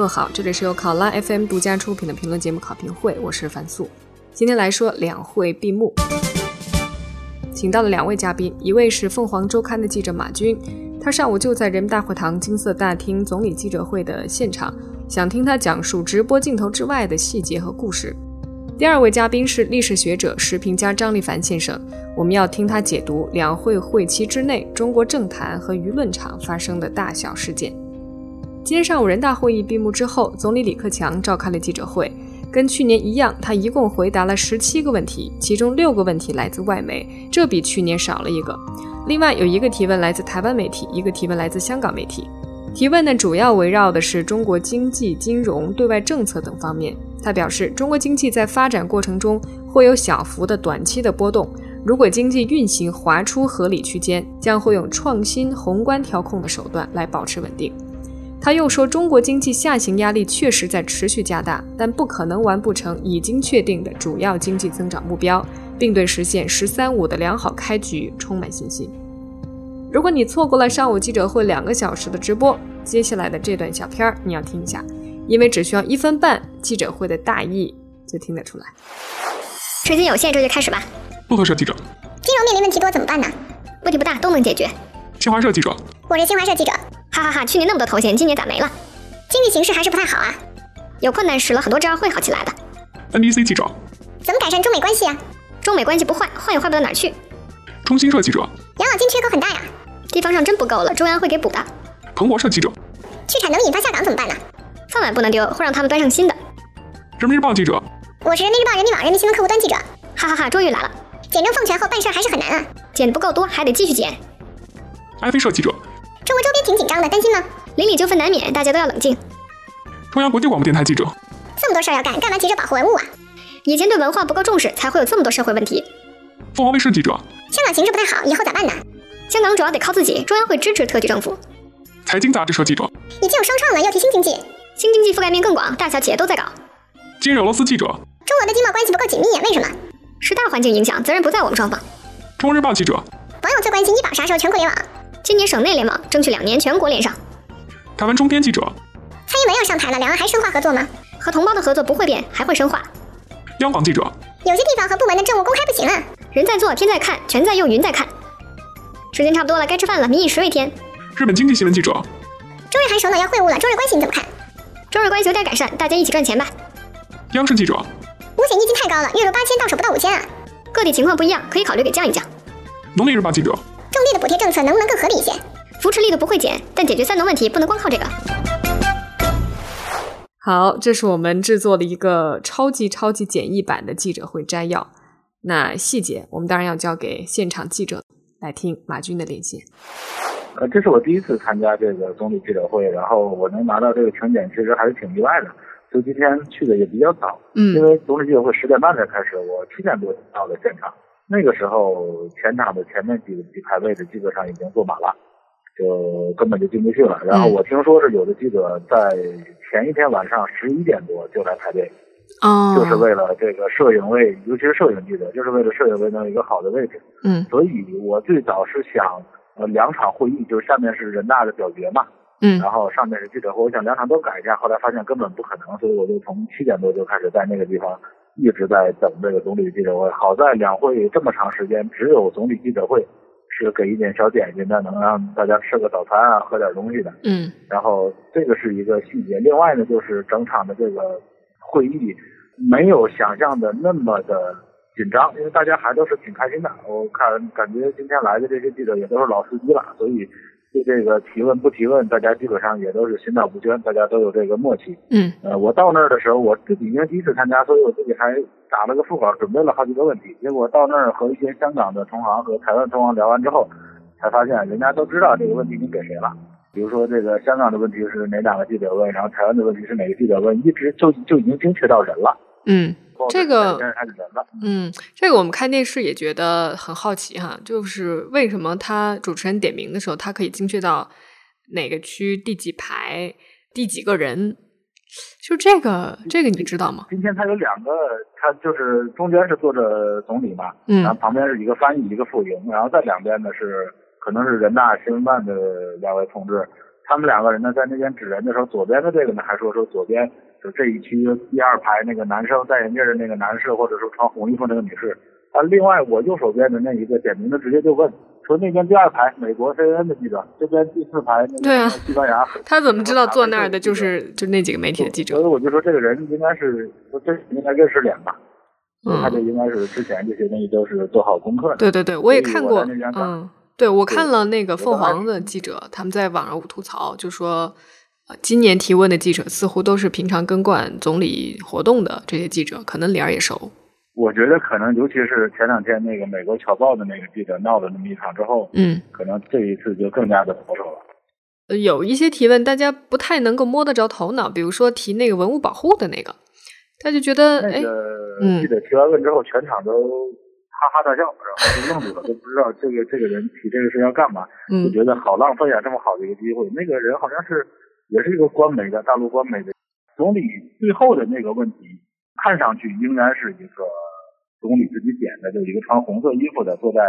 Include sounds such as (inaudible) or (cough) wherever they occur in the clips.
更好。这里是由考拉 FM 独家出品的评论节目《考评会》，我是樊素。今天来说两会闭幕，请到了两位嘉宾，一位是凤凰周刊的记者马军，他上午就在人民大会堂金色大厅总理记者会的现场，想听他讲述直播镜头之外的细节和故事。第二位嘉宾是历史学者、时评家张立凡先生，我们要听他解读两会会期之内中国政坛和舆论场发生的大小事件。今天上午人大会议闭幕之后，总理李克强召开了记者会，跟去年一样，他一共回答了十七个问题，其中六个问题来自外媒，这比去年少了一个。另外有一个提问来自台湾媒体，一个提问来自香港媒体。提问呢，主要围绕的是中国经济、金融、对外政策等方面。他表示，中国经济在发展过程中会有小幅的短期的波动，如果经济运行滑出合理区间，将会用创新宏观调控的手段来保持稳定。他又说，中国经济下行压力确实在持续加大，但不可能完不成已经确定的主要经济增长目标，并对实现“十三五”的良好开局充满信心。如果你错过了上午记者会两个小时的直播，接下来的这段小片儿你要听一下。因为只需要一分半，记者会的大意就听得出来。时间有限，这就开始吧。路透社记者，金融面临问题多怎么办呢？问题不大，都能解决。新华社记者，我是新华社记者。哈哈哈，去年那么多头衔，今年咋没了？经济形势还是不太好啊。有困难使了很多招，会好起来的。NBC 记者，怎么改善中美关系啊？中美关系不坏，坏也坏不到哪儿去。中新社记者，养老金缺口很大呀，地方上真不够了，中央会给补的。彭博社记者，去产能引发下岗怎么办呢？饭碗不能丢，会让他们端上新的。人民日报记者，我是人民日报、人民网、人民新闻客户端记者。哈哈哈，终于来了。简政放权后办事还是很难啊，减的不够多，还得继续减。爱飞社记者，中国周边挺紧张的，担心吗？邻里纠纷难免，大家都要冷静。中央国际广播电台记者，这么多事儿要干，干嘛急着保护文物啊？以前对文化不够重视，才会有这么多社会问题。凤凰卫视记者，香港形势不太好，以后咋办呢？香港主要得靠自己，中央会支持特区政府。财经杂志社记者，已经有双创了，要提新经济。新经济覆盖面更广，大小企业都在搞。今日俄罗斯记者，中俄的经贸关系不够紧密，为什么？是大环境影响，责任不在我们双方。中国日报记者，网友最关心医保啥时候全国联网？今年省内联网，争取两年全国连上。台湾中天记者，蔡英文要上台了，两岸还深化合作吗？和同胞的合作不会变，还会深化。央广记者，有些地方和部门的政务公开不行啊，人在做，天在看，权在用，云在看。时间差不多了，该吃饭了，民以食为天。日本经济新闻记者，中日韩首脑要会晤了，中日关系你怎么看？中日关系有点改善，大家一起赚钱吧。央视记者，五险一金太高了，月入八千到手不到五千啊。各地情况不一样，可以考虑给降一降。农历日报记者，种地的补贴政策能不能更合理一些？扶持力度不会减，但解决三农问题不能光靠这个。好，这是我们制作的一个超级超级简易版的记者会摘要。那细节我们当然要交给现场记者来听马军的连线。呃，这是我第一次参加这个总理记者会，然后我能拿到这个请柬，其实还是挺意外的。就今天去的也比较早，嗯，因为总理记者会十点半才开始，我七点多到的现场。那个时候前场的前面几个几排位置基本上已经坐满了，就根本就进不去了。然后我听说是有的记者在前一天晚上十一点多就来排队，哦，就是为了这个摄影位，尤其是摄影记者，就是为了摄影位能有一个好的位置。嗯，所以我最早是想。呃，两场会议就是下面是人大的表决嘛，嗯，然后上面是记者会，我想两场都改一下，后来发现根本不可能，所以我就从七点多就开始在那个地方一直在等这个总理记者会。好在两会这么长时间，只有总理记者会是给一点小点心的，能让大家吃个早餐啊，喝点东西的，嗯，然后这个是一个细节。另外呢，就是整场的这个会议没有想象的那么的。紧张，因为大家还都是挺开心的。我看感觉今天来的这些记者也都是老司机了，所以对这个提问不提问，大家基本上也都是心照不宣，大家都有这个默契。嗯，呃，我到那儿的时候，我自己因为第一次参加，所以我自己还打了个副稿，准备了好几个问题。结果到那儿和一些香港的同行和台湾同行聊完之后，才发现人家都知道这个问题你给谁了。比如说这个香港的问题是哪两个记者问，然后台湾的问题是哪个记者问，一直就就已经精确到人了。嗯。这个，嗯，这个我们看电视也觉得很好奇哈，就是为什么他主持人点名的时候，他可以精确到哪个区第几排第几个人？就这个，这个你知道吗？今天他有两个，他就是中间是坐着总理嘛，嗯，然后旁边是一个翻译，一个副营，然后在两边呢是可能是人大新闻办的两位同志，他们两个人呢在那边指人的时候，左边的这个呢还说说左边就这一区第二排那个男生戴眼镜的那个男士，或者说穿红衣服那个女士。啊，另外我右手边的那一个点名的直接就问说那边第二排美国 CNN 的记者，这边第四排那对啊个西班牙。他怎么知道坐那儿的就是就那几个媒体的记者？所以我就说这个人应该是这应该认识脸吧。嗯他就应该是之前这些东西都是做好功课的。对对对，我也看过嗯，对我看了那个凤凰的记者，他们在网上吐槽，就说。呃今年提问的记者似乎都是平常跟惯总理活动的这些记者，可能脸儿也熟。我觉得可能，尤其是前两天那个美国侨报的那个记者闹了那么一场之后，嗯，可能这一次就更加的保守了。呃有一些提问大家不太能够摸得着头脑，比如说提那个文物保护的那个，他就觉得哎那，个嗯记者提完问之后，全场都哈哈大笑，然后就愣住了，都不知道这个这个人提这个事要干嘛，嗯就觉得好浪费啊，这么好的一个机会。那个人好像是也是一个官媒的大陆官媒的总理，最后的那个问题看上去应该是一个总理自己点的，就一个穿红色衣服的坐在。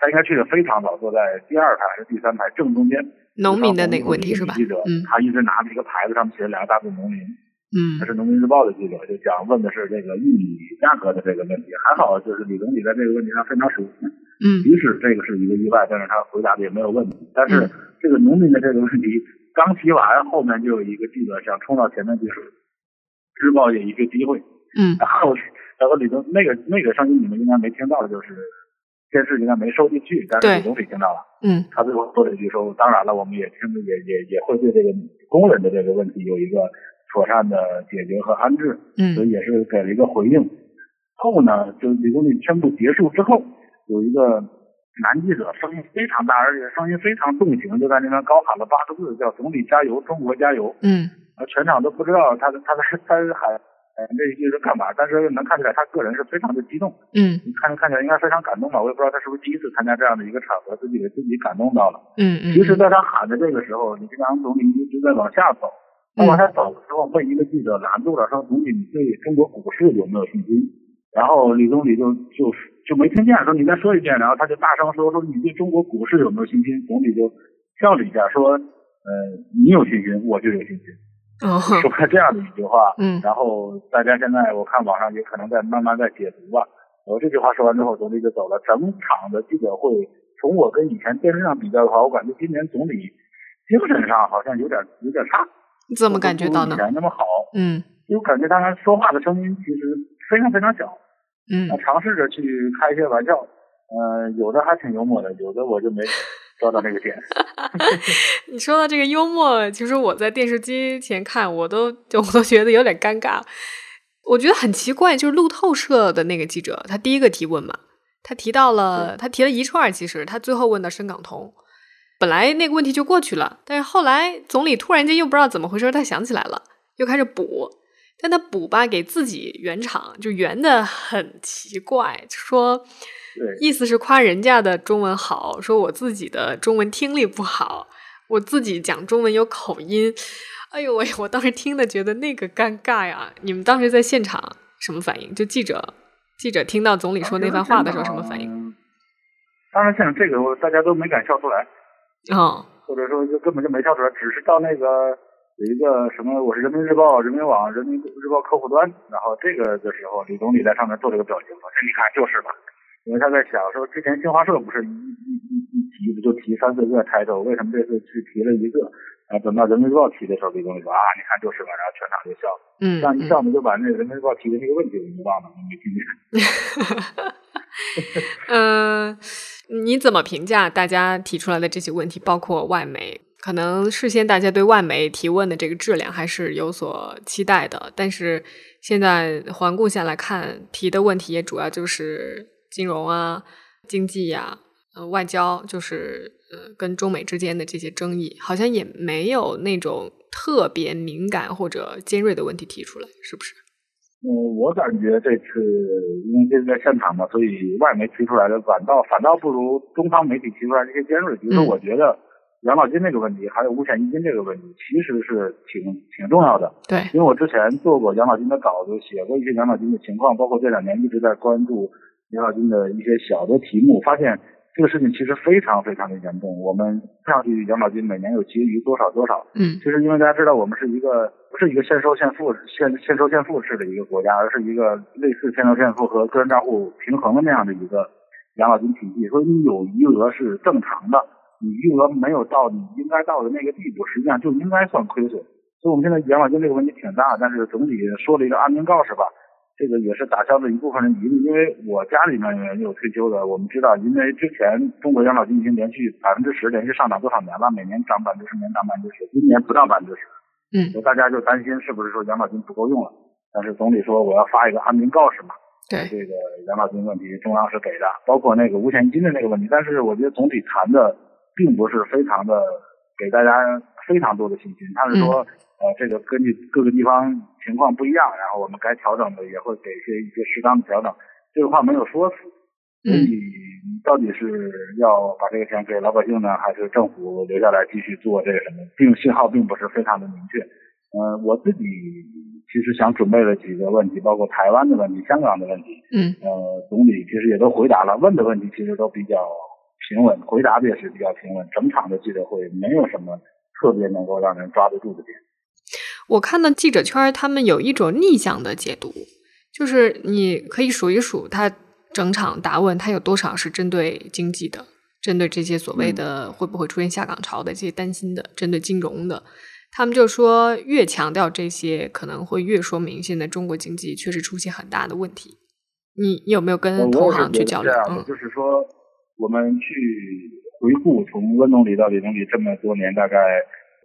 他应该去的非常早，坐在第二排还是第三排正中间。农民的那个问题是吧记者，嗯他一直拿着一个牌子，上面写着两个大字“农民”。嗯他是《农民日报》的记者，就想问的是这个玉米价格的这个问题。还好，就是李总理在这个问题上非常熟悉，嗯即使这个是一个意外，但是他回答的也没有问题。但是嗯这个农民的这个问题刚提完，后面就有一个记者想冲到前面去说，日报也一个机会。嗯 (laughs) 然后，然后李总那个那个声音你们应该没听到的，就是电视应该没收进去，但是李总理听到了。嗯他最后说了一句说：“当然了，我们也听也也也会对这个工人的这个问题有一个妥善的解决和安置，嗯所嗯以也是给了一个回应。后呢，就李总理宣布结束之后，有一个男记者声音非常大，而且声音非常动情，就在那边高喊了八个字，叫‘总理加油，中国加油’。嗯啊，全场都不知道他的他在他是喊呃这一句是干嘛，但是能看出来他个人是非常的激动。嗯你看看起来应该非常感动吧？我也不知道他是不是第一次参加这样的一个场合，自己给自己感动到了。嗯嗯，其实，在他喊的这个时候，李克强总理一直在往下走。他往下走的时候，被一个记者拦住了，说：“总理，你对中国股市有没有信心？”然后李总理就就就没听见，说：“你再说一遍。”然后他就大声说：“说你对中国股市有没有信心？”总理就笑了一下，说：“呃，你有信心，我就有信心。”哦，说了这样的一句话，嗯然后大家现在我看网上也可能在慢慢在解读吧。我这句话说完之后，总理就走了。整场的记者会，从我跟以前电视上比较的话，我感觉今年总理精神上好像有点有点差，你怎么感觉到呢以？前那么好，嗯就感觉他说话的声音其实非常非常小。嗯他尝试着去开一些玩笑，呃，有的还挺幽默的，有的我就没抓到那个点。(laughs) 你说到这个幽默，其实我在电视机前看，我都就我都觉得有点尴尬。我觉得很奇怪，就是路透社的那个记者，他第一个提问嘛，他提到了，他提了一串，其实他最后问的深港通，本来那个问题就过去了，但是后来总理突然间又不知道怎么回事，他想起来了，又开始补，但他补吧给自己圆场，就圆的很奇怪，说，意思是夸人家的中文好，说我自己的中文听力不好，我自己讲中文有口音。哎呦喂！我当时听的觉得那个尴尬呀。你们当时在现场什么反应？就记者记者听到总理说那番话的时候什么反应？当然，现场这个大家都没敢笑出来。哦，或者说就根本就没笑出来，只是到那个有一个什么，我是人民日报、人民网、人民日报客户端，然后这个的时候，李总理在上面做了个表情，说：“这你看就是吧。”因为他在想说，之前新华社不是一一一一提不就提三四个抬头，为什么这次去提了一个？啊，等到人民日报提的时候，李总理说：“啊，你看就是吧。”然后全场就笑了，嗯这样一笑呢，就把那个人民日报提的那个问题我们忘了，我没听见。嗯、(laughs) 你怎么评价大家提出来的这些问题？包括外媒，可能事先大家对外媒提问的这个质量还是有所期待的，但是现在环顾下来看，提的问题也主要就是金融啊、经济呀、呃、外交，就是呃跟中美之间的这些争议，好像也没有那种特别敏感或者尖锐的问题提出来，是不是？嗯，我感觉这次因为这是在现场嘛，所以外媒提出来的反倒反倒不如中方媒体提出来这些尖锐。比如说，嗯我觉得养老金这个问题，还有五险一金这个问题，其实是挺挺重要的。对，因为我之前做过养老金的稿子，写过一些养老金的情况，包括这两年一直在关注养老金的一些小的题目，发现这个事情其实非常非常的严重。我们看上去养老金每年有结余多少多少，嗯其实因为大家知道我们是一个不是一个现收现付现现收现付式的一个国家，而是一个类似现收现付和个人账户平衡的那样的一个养老金体系，所以你有余额是正常的，你余额没有到你应该到的那个地步，实际上就应该算亏损。所以我们现在养老金这个问题挺大，但是总体说了一个安民告示吧，这个也是打消了一部分人疑虑。因为我家里面也有退休的，我们知道，因为之前中国养老金已经连续百分之十连续上涨多少年了，每年涨百分之十，年涨百分之十，今年不到百分之十，嗯所以大家就担心是不是说养老金不够用了。但是总理说我要发一个安民告示嘛，对，这个养老金问题中央是给的，包括那个五险一金的那个问题，但是我觉得总体谈的并不是非常的给大家非常多的信心。他是说，呃，这个根据各个地方情况不一样，然后我们该调整的也会给一些一些适当的调整。这个话没有说死，所以你到底是要把这个钱给老百姓呢，还是政府留下来继续做这个什么？并信号并不是非常的明确。呃，我自己其实想准备了几个问题，包括台湾的问题、香港的问题。嗯呃，总理其实也都回答了，问的问题其实都比较平稳，回答的也是比较平稳。整场的记者会没有什么特别能够让人抓得住的点。我看到记者圈他们有一种逆向的解读，就是你可以数一数他整场答问，他有多少是针对经济的，针对这些所谓的会不会出现下岗潮的这些担心的，针对金融的。他们就说，越强调这些，可能会越说明现在中国经济确实出现很大的问题。你你有没有呃跟同行去交流嗯就是说我们去回顾从温总理到李总理这么多年，大概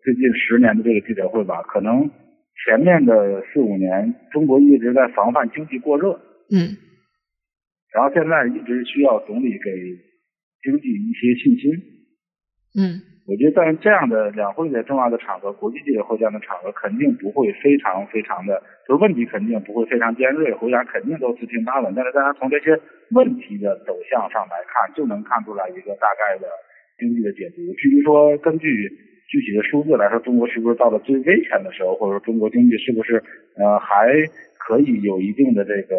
最近十年的这个记者会吧，可能前面的四五年，中国一直在防范经济过热，嗯。然后现在一直需要总理给经济一些信心。嗯我觉得在这样的两会的重要的场合，国际记者会这样的场合，肯定不会非常非常的，就是问题肯定不会非常尖锐，回答肯定都四平八稳。但是大家从这些问题的走向上来看，就能看出来一个大概的经济的解读。至于说根据具体的数字来说，中国是不是到了最危险的时候，或者说中国经济是不是呃还可以有一定的这个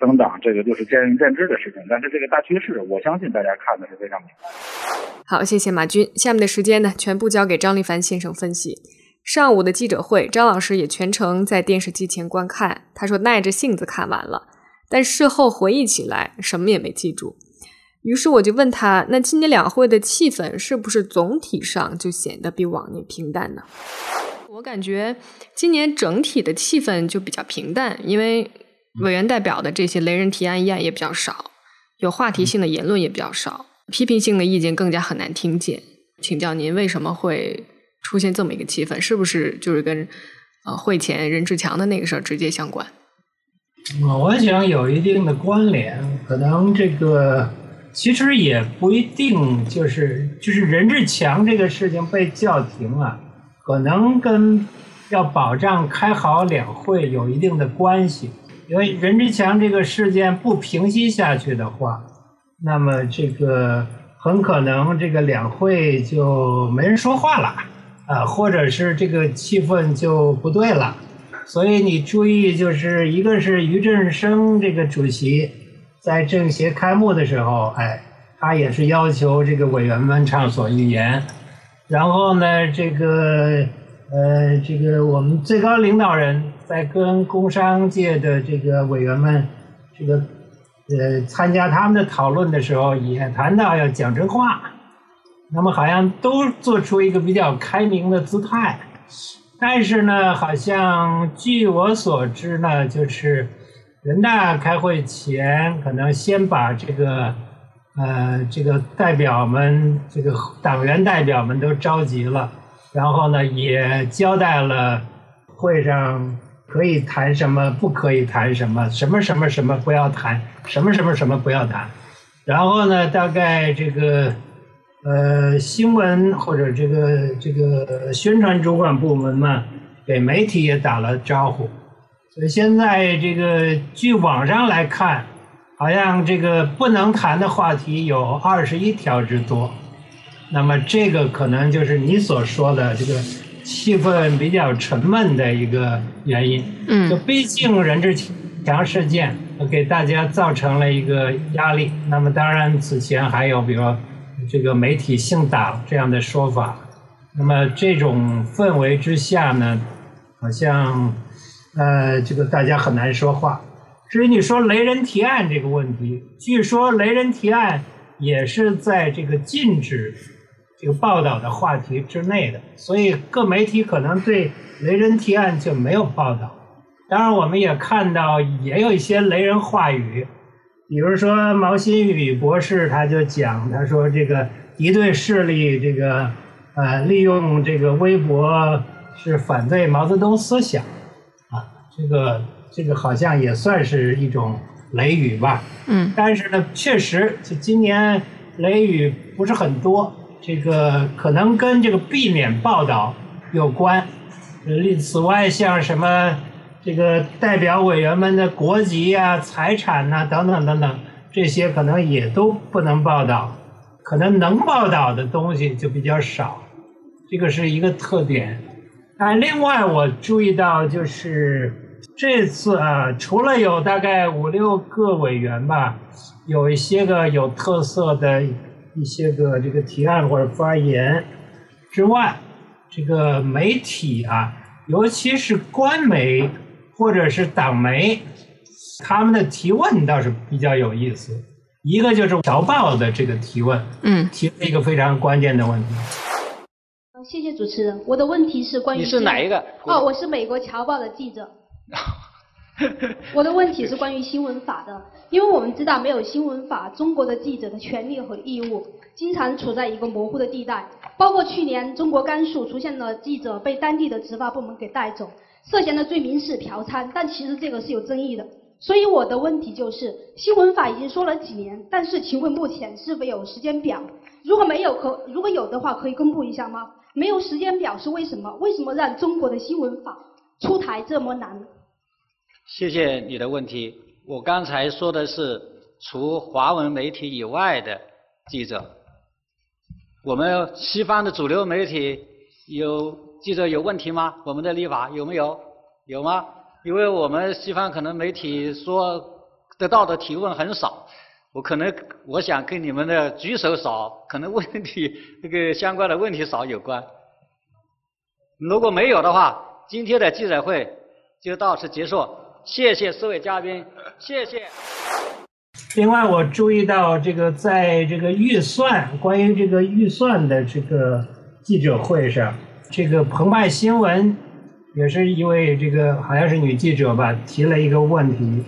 增长，这个就是见仁见智的事情。但是这个大趋势，我相信大家看的是非常明白。好，谢谢马军。下面的时间呢，全部交给张立凡先生分析。上午的记者会，张老师也全程在电视机前观看。他说耐着性子看完了，但事后回忆起来，什么也没记住。于是我就问他，那今年两会的气氛是不是总体上就显得比往年平淡呢？我感觉今年整体的气氛就比较平淡，因为委员代表的这些雷人提案议案也比较少，有话题性的言论也比较少。批评性的意见更加很难听见。请教您，为什么会出现这么一个气氛？是不是就是跟呃会前任志强的那个事儿直接相关？我想有一定的关联，可能这个其实也不一定，就是就是任志强这个事情被叫停了，可能跟要保障开好两会有一定的关系。因为任志强这个事件不平息下去的话，那么这个很可能这个两会就没人说话了，啊，或者是这个气氛就不对了。所以你注意，就是一个是于振生这个主席在政协开幕的时候，哎，他也是要求这个委员们畅所欲言。然后呢，这个呃，这个我们最高领导人在跟工商界的这个委员们这个呃参加他们的讨论的时候，也谈到要讲真话。那么好像都做出一个比较开明的姿态。但是呢，好像据我所知呢，就是人大开会前，可能先把这个呃这个代表们，这个党员代表们都召集了，然后呢也交代了会上可以谈什么，不可以谈什么，什么什么什么不要谈，什么什么什么不要谈。然后呢，大概这个。呃，新闻或者这个这个宣传主管部门嘛，给媒体也打了招呼，所以现在这个据网上来看，好像这个不能谈的话题有二十一条之多。那么这个可能就是你所说的这个气氛比较沉闷的一个原因。嗯就嗯毕竟任志强事件，给大家造成了一个压力。那么当然此前还有，比如说这个媒体姓党这样的说法。那么这种氛围之下呢，好像呃这个大家很难说话。至于你说雷人提案这个问题，据说雷人提案也是在这个禁止这个报道的话题之内的，所以各媒体可能对雷人提案就没有报道。当然，我们也看到也有一些雷人话语，比如说毛新宇博士他就讲，他说这个敌对势力这个呃利用这个微博是反对毛泽东思想啊，这个。这个好像也算是一种雷雨吧，嗯，但是呢，确实，就今年雷雨不是很多，这个可能跟这个避免报道有关。呃，此外，像什么这个代表委员们的国籍呀、财产呐等等等等，这些可能也都不能报道，可能能报道的东西就比较少，这个是一个特点。啊，另外我注意到就是。这次啊，除了有大概五六个委员吧，有一些个有特色的一些个这个提案或者发言之外，这个媒体啊，尤其是官媒或者是党媒，他们的提问倒是比较有意思。一个就是《侨报》的这个提问，嗯，提了一个非常关键的问题。谢谢主持人，我的问题是关于你是哪一个？哦，我是美国《侨报》的记者。(laughs) (laughs) 我的问题是关于新闻法的，因为我们知道没有新闻法，中国的记者的权利和义务经常处在一个模糊的地带。包括去年中国甘肃出现了记者被当地的执法部门给带走，涉嫌的罪名是嫖娼，但其实这个是有争议的。所以我的问题就是，新闻法已经说了几年，但是请问目前是否有时间表？如果没有，可如果有的话，可以公布一下吗？没有时间表是为什么？为什么让中国的新闻法出台这么难？谢谢你的问题。我刚才说的是除华文媒体以外的记者。我们西方的主流媒体有记者有问题吗？我们的立法有没有？有吗？因为我们西方可能媒体说得到的提问很少。我可能我想跟你们的举手少，可能问题这个相关的问题少有关。如果没有的话，今天的记者会就到此结束。谢谢四位嘉宾，谢谢。另外，我注意到这个在这个预算关于这个预算的这个记者会上，这个澎湃新闻也是一位这个好像是女记者吧，提了一个问题。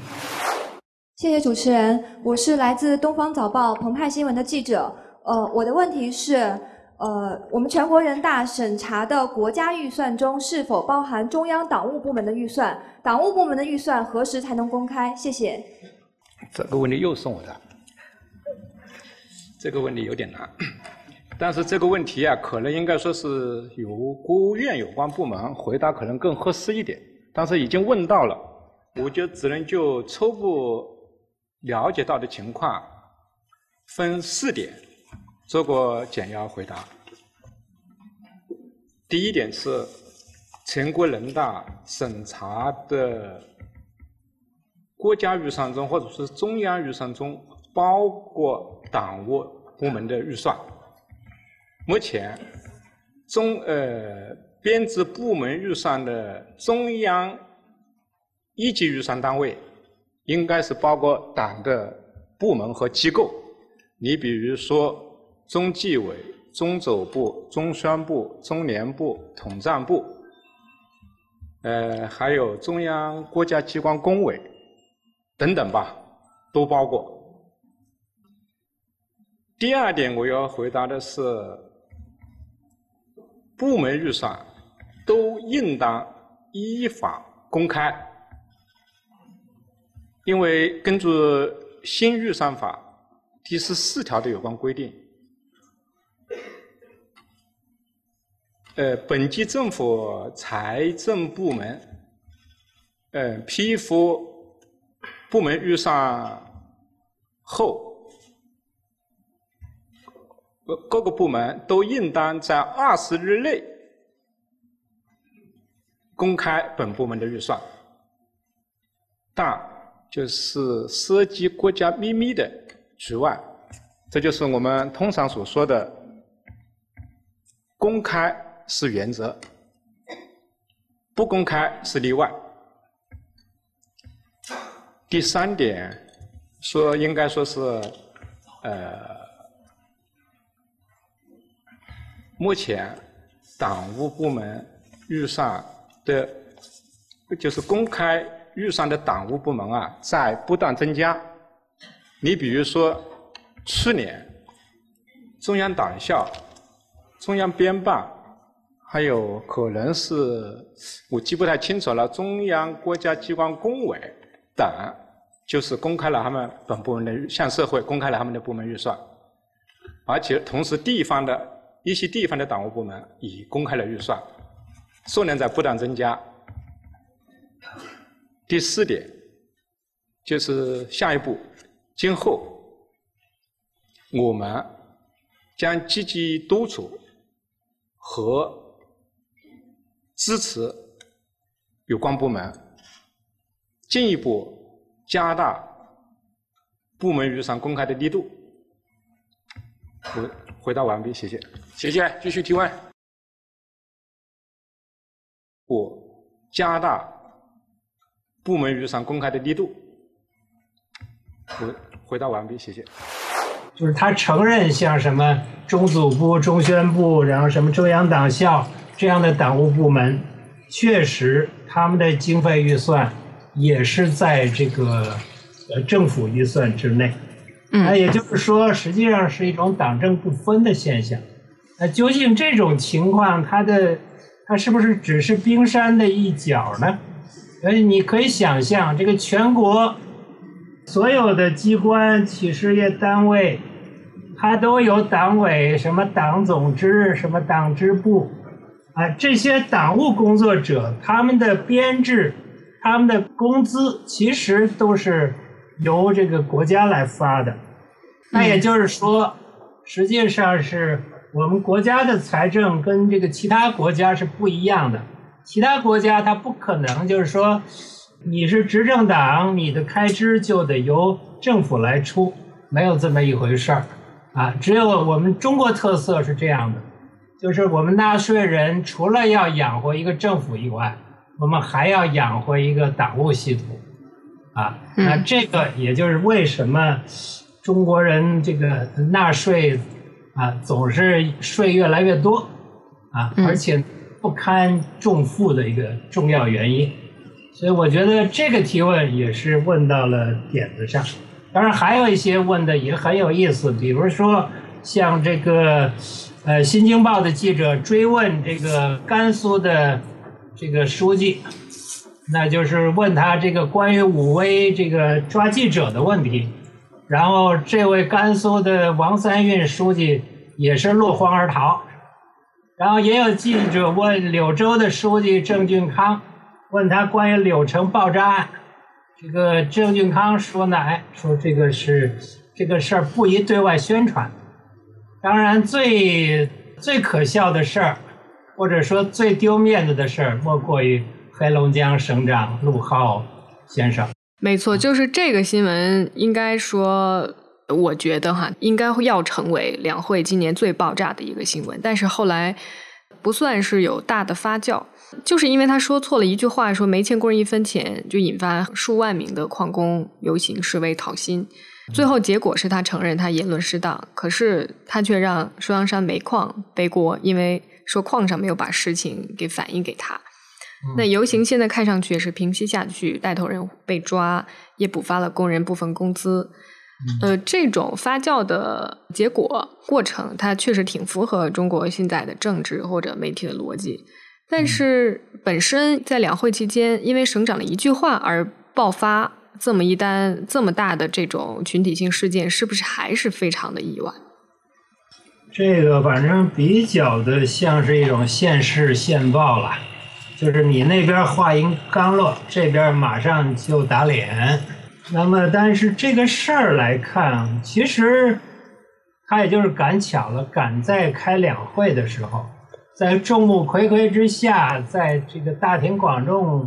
谢谢主持人，我是来自东方早报澎湃新闻的记者。呃，我的问题是。呃，我们全国人大审查的国家预算中是否包含中央党务部门的预算？党务部门的预算何时才能公开？谢谢。这个问题又送我的，这个问题有点难。(clears throat) 但是这个问题啊，可能应该说是由国务院有关部门回答可能更合适一点。但是已经问到了，我就只能就初步了解到的情况分四点。做过简要回答。第一点是，全国人大审查的国家预算中，或者是中央预算中，包括党务部门的预算。目前，中呃编制部门预算的中央一级预算单位，应该是包括党的部门和机构。你比如说。中纪委、中组部、中宣部、中联部、统战部，呃，还有中央国家机关工委等等吧，都包括。第二点，我要回答的是，部门预算都应当依法公开，因为根据新预算法第十四条的有关规定。呃，本级政府财政部门，呃，批复部门预算后，各各个部门都应当在二十日内公开本部门的预算。但就是涉及国家秘密的局外，这就是我们通常所说的公开是原则，不公开是例外。第三点说，应该说是呃，目前党务部门预算的，就是公开。预算的党务部门啊，在不断增加。你比如说，去年中央党校、中央编办，还有可能是我记不太清楚了，中央国家机关工委等，就是公开了他们本部门的向社会公开了他们的部门预算，而且同时地方的一些地方的党务部门也公开了预算，数量在不断增加。第四点，就是下一步，今后我们将积极督促和支持有关部门进一步加大部门预算公开的力度。我回答完毕，谢谢。谢谢，继续提问。我加大。部门预算公开的力度，我回答完毕，谢谢。就是他承认像什么中组部、中宣部，然后什么中央党校这样的党务部门，确实他们的经费预算也是在这个呃政府预算之内。那也就是说，实际上是一种党政不分的现象。那究竟这种情况，它的它是不是只是冰山的一角呢？所以你可以想象，这个全国所有的机关、企事业单位，它都有党委、什么党总支、什么党支部，啊，这些党务工作者他们的编制、他们的工资，其实都是由这个国家来发的。那也就是说，实际上是我们国家的财政跟这个其他国家是不一样的。其他国家它不可能，就是说，你是执政党，你的开支就得由政府来出，没有这么一回事儿，啊，只有我们中国特色是这样的，就是我们纳税人除了要养活一个政府以外，我们还要养活一个党务系统，啊，那这个也就是为什么中国人这个纳税啊总是税越来越多，啊，而且。不堪重负的一个重要原因，所以我觉得这个提问也是问到了点子上。当然，还有一些问的也很有意思，比如说像这个呃《新京报》的记者追问这个甘肃的这个书记，那就是问他这个关于武威这个抓记者的问题，然后这位甘肃的王三运书记也是落荒而逃。然后也有记者问柳州的书记郑俊康，问他关于柳城爆炸案，这个郑俊康说呢，哎，说这个是这个事儿不宜对外宣传。当然，最最可笑的事儿，或者说最丢面子的事儿，莫过于黑龙江省长陆浩先生。没错，就是这个新闻，应该说。我觉得哈，应该要成为两会今年最爆炸的一个新闻。但是后来不算是有大的发酵，就是因为他说错了一句话，说没欠工人一分钱，就引发数万名的矿工游行示威讨薪。最后结果是他承认他言论失当，可是他却让双阳山煤矿背锅，因为说矿上没有把事情给反映给他。那游行现在看上去也是平息下去，带头人被抓，也补发了工人部分工资。呃，这种发酵的结果过程，它确实挺符合中国现在的政治或者媒体的逻辑。但是，本身在两会期间，因为省长的一句话而爆发这么一单这么大的这种群体性事件，是不是还是非常的意外？这个反正比较的像是一种现世现报了，就是你那边话音刚落，这边马上就打脸。那么，但是这个事儿来看，其实他也就是赶巧了，赶在开两会的时候，在众目睽睽之下，在这个大庭广众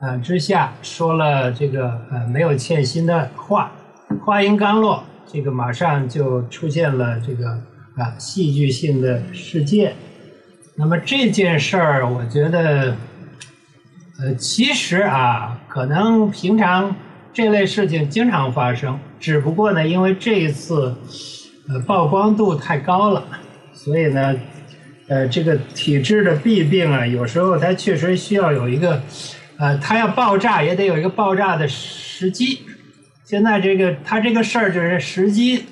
啊之下说了这个呃没有欠薪的话，话音刚落，这个马上就出现了这个啊戏剧性的事件。那么这件事儿，我觉得，呃，其实啊，可能平常这类事情经常发生，只不过呢，因为这一次呃曝光度太高了，所以呢，呃，这个体制的弊病啊，有时候它确实需要有一个，呃，它要爆炸也得有一个爆炸的时机。现在这个它这个事儿就是时机，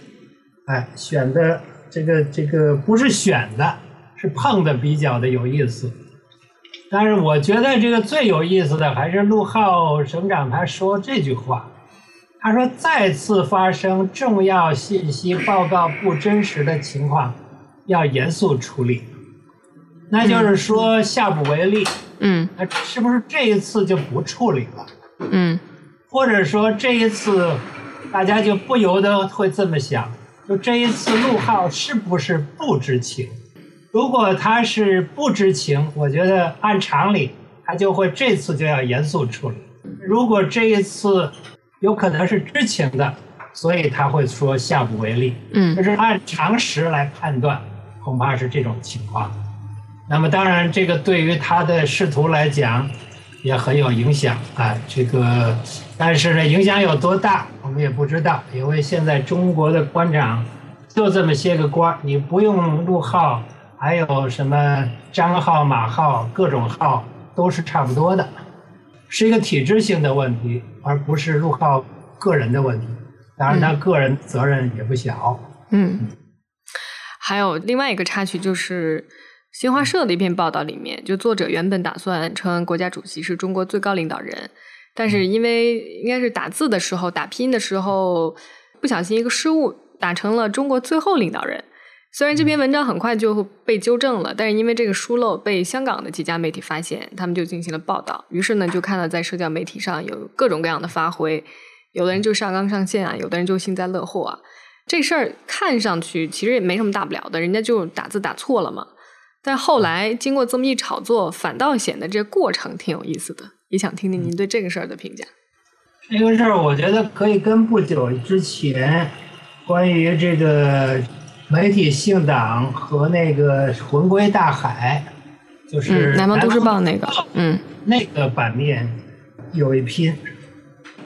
哎，选的这个这个不是选的。是碰的比较的有意思，但是我觉得这个最有意思的还是陆浩省长他说这句话，他说再次发生重要信息报告不真实的情况，要严肃处理，那就是说下不为例。嗯，那是不是这一次就不处理了？嗯，或者说这一次大家就不由得会这么想，就这一次陆浩是不是不知情？如果他是不知情，我觉得按常理，他就会这次就要严肃处理。如果这一次有可能是知情的，所以他会说下不为例。嗯，就是按常识来判断，恐怕是这种情况。那么当然，这个对于他的仕途来讲也很有影响啊。这个，但是呢，影响有多大，我们也不知道，因为现在中国的官场就这么些个官，你不用陆号。还有什么张号、马号，各种号都是差不多的，是一个体制性的问题，而不是陆号个人的问题。当然，他个人责任也不小。嗯，还有另外一个插曲，就是新华社的一篇报道里面，就作者原本打算称国家主席是中国最高领导人，但是因为应该是打字的时候、打拼音的时候不小心一个失误，打成了中国最后领导人。虽然这篇文章很快就被纠正了，但是因为这个疏漏被香港的几家媒体发现，他们就进行了报道。于是呢，就看到在社交媒体上有各种各样的发挥，有的人就上纲上线啊，有的人就幸灾乐祸啊。这事儿看上去其实也没什么大不了的，人家就打字打错了嘛。但后来经过这么一炒作，反倒显得这过程挺有意思的。也想听听您对这个事儿的评价。这个事儿我觉得可以跟不久之前关于这个。媒体姓党和那个魂归大海，就是南方都市报那个，嗯，那个版面有一拼，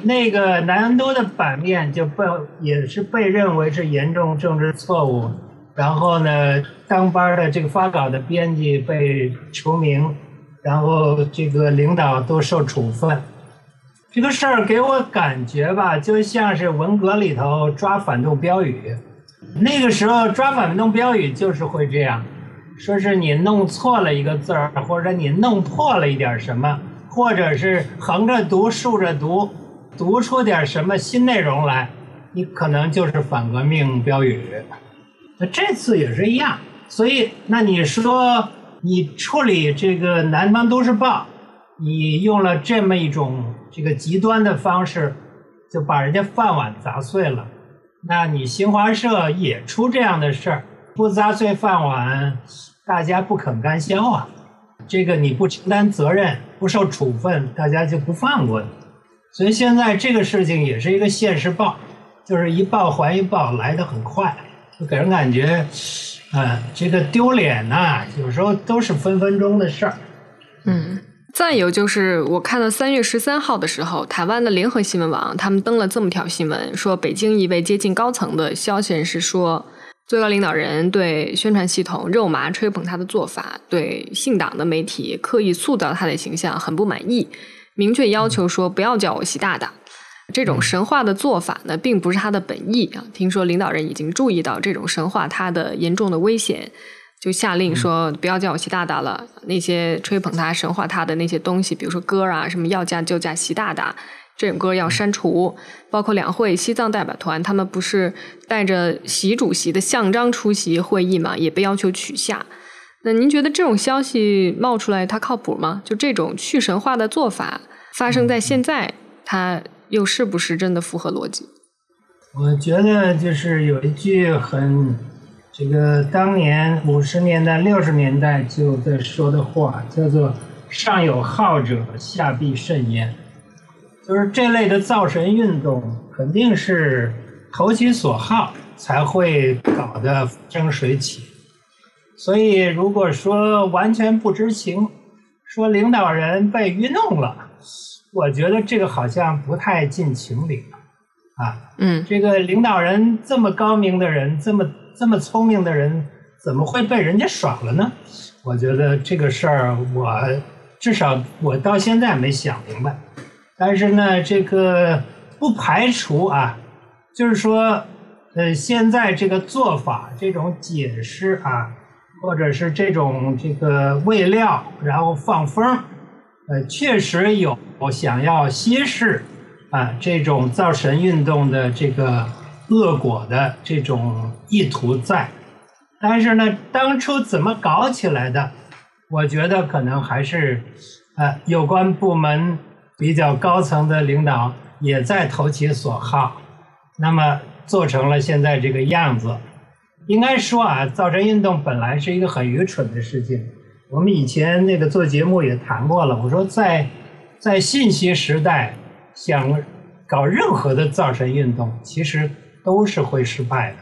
那个南都的版面就被也是被认为是严重政治错误，然后呢，当班的这个发稿的编辑被除名，然后这个领导都受处分，这个事儿给我感觉吧，就像是文革里头抓反动标语。那个时候抓反动标语就是会这样，说是你弄错了一个字儿，或者你弄破了一点什么，或者是横着读、竖着读，读出点什么新内容来，你可能就是反革命标语。那这次也是一样，所以那你说你处理这个《南方都市报》，你用了这么一种这个极端的方式，就把人家饭碗砸碎了。那你新华社也出这样的事儿，不砸碎饭碗，大家不肯干消啊。这个你不承担责任，不受处分，大家就不放过你。所以现在这个事情也是一个现实报，就是一报还一报，来得很快，给人感觉，啊，这个丢脸呐，有时候都是分分钟的事儿。嗯。再有就是，我看到三月十三号的时候，台湾的联合新闻网他们登了这么条新闻，说北京一位接近高层的消息人士说，最高领导人对宣传系统肉麻吹捧他的做法，对姓党的媒体刻意塑造他的形象很不满意，明确要求说不要叫我习大大。这种神话的做法呢，并不是他的本意啊。听说领导人已经注意到这种神话它的严重的危险。就下令说不要叫我习大大了，那些吹捧他、神话他的那些东西，比如说歌啊，什么要嫁就嫁习大大这种歌要删除，包括两会西藏代表团，他们不是带着习主席的像章出席会议嘛，也被要求取下。那您觉得这种消息冒出来，它靠谱吗？就这种去神话的做法发生在现在，它又是不是真的符合逻辑？我觉得就是有一句很。这个当年五十年代、六十年代就在说的话，叫做“上有好者，下必甚焉。就是这类的造神运动，肯定是投其所好才会搞得风生水起。所以，如果说完全不知情，说领导人被愚弄了，我觉得这个好像不太近情理啊。嗯，这个领导人这么高明的人，这么这么聪明的人，怎么会被人家耍了呢？我觉得这个事儿，我至少我到现在没想明白。但是呢，这个不排除啊，就是说，呃，现在这个做法，这种解释啊，或者是这种这个喂料，然后放风，呃，确实有我想要稀释啊这种造神运动的这个恶果的这种意图在。但是呢，当初怎么搞起来的？我觉得可能还是，呃，有关部门比较高层的领导也在投其所好，那么做成了现在这个样子。应该说啊，造神运动本来是一个很愚蠢的事情。我们以前那个做节目也谈过了，我说在在信息时代想搞任何的造神运动，其实都是会失败的。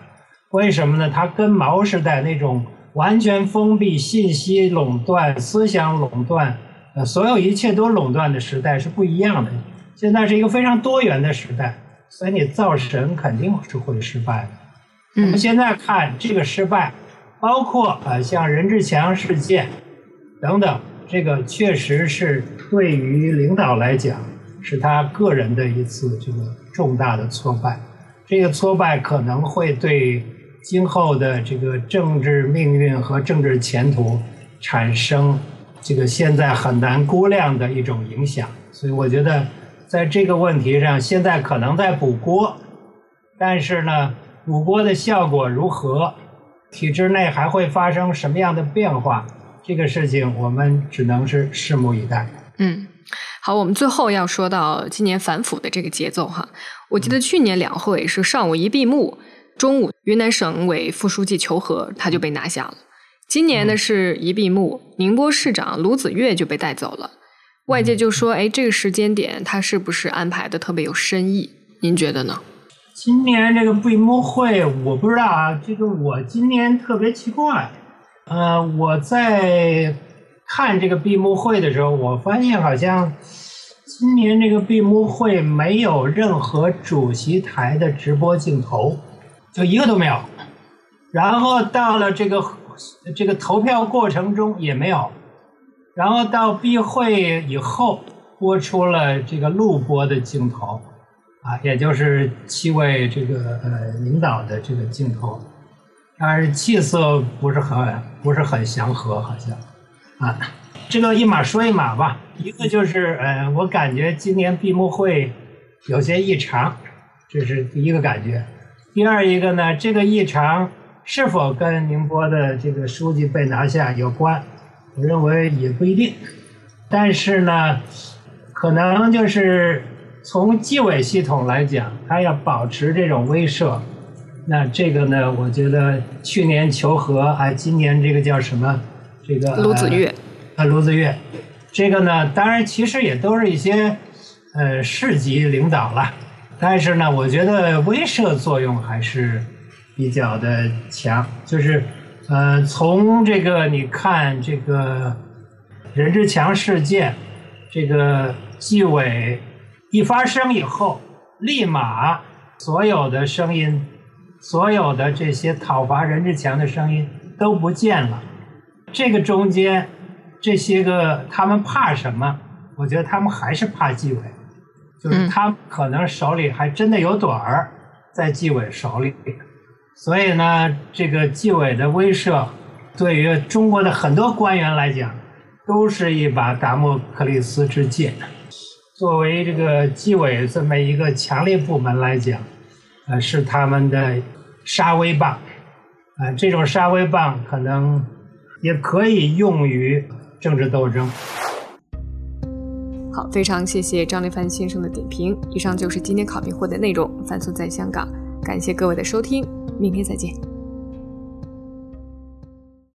为什么呢？它跟毛时代那种完全封闭、信息垄断、思想垄断，呃，所有一切都垄断的时代是不一样的。现在是一个非常多元的时代，所以你造神肯定是会失败的。我们现在看这个失败，包括啊像任志强事件等等，这个确实是对于领导来讲，是他个人的一次这个重大的挫败。这个挫败可能会对。今后的这个政治命运和政治前途产生这个现在很难估量的一种影响，所以我觉得在这个问题上，现在可能在补锅，但是呢，补锅的效果如何，体制内还会发生什么样的变化，这个事情我们只能是拭目以待。嗯，好，我们最后要说到今年反腐的这个节奏哈，我记得去年两会是上午一闭幕。中午，云南省委副书记求和他就被拿下了。今年呢是一闭幕，宁波市长卢子越就被带走了。外界就说：“哎，这个时间点他是不是安排的特别有深意？”您觉得呢？今年这个闭幕会，我不知道啊。这个我今年特别奇怪。呃，我在看这个闭幕会的时候，我发现好像今年这个闭幕会没有任何主席台的直播镜头。就一个都没有，然后到了这个这个投票过程中也没有，然后到闭会以后播出了这个录播的镜头，啊，也就是七位这个呃领导的这个镜头，但是气色不是很不是很祥和，好像啊，这个一码说一码吧，一个就是呃，我感觉今年闭幕会有些异常，这是第一个感觉。第二一个呢，这个异常是否跟宁波的这个书记被拿下有关？我认为也不一定。但是呢，可能就是从纪委系统来讲，他要保持这种威慑。那这个呢，我觉得去年求和，啊，今年这个叫什么？这个卢子越啊，卢子越，这个呢，当然其实也都是一些呃市级领导了。但是呢，我觉得威慑作用还是比较的强。就是，呃，从这个你看这个任志强事件，这个纪委一发生以后，立马所有的声音，所有的这些讨伐任志强的声音都不见了。这个中间这些个他们怕什么？我觉得他们还是怕纪委。就是他可能手里还真的有短儿在纪委手里，所以呢，这个纪委的威慑对于中国的很多官员来讲，都是一把达摩克里斯之剑。作为这个纪委这么一个强力部门来讲，呃，是他们的沙威棒。啊，这种沙威棒可能也可以用于政治斗争。好，非常谢谢张立帆先生的点评。以上就是今天考评会的内容。范素在香港，感谢各位的收听，明天再见。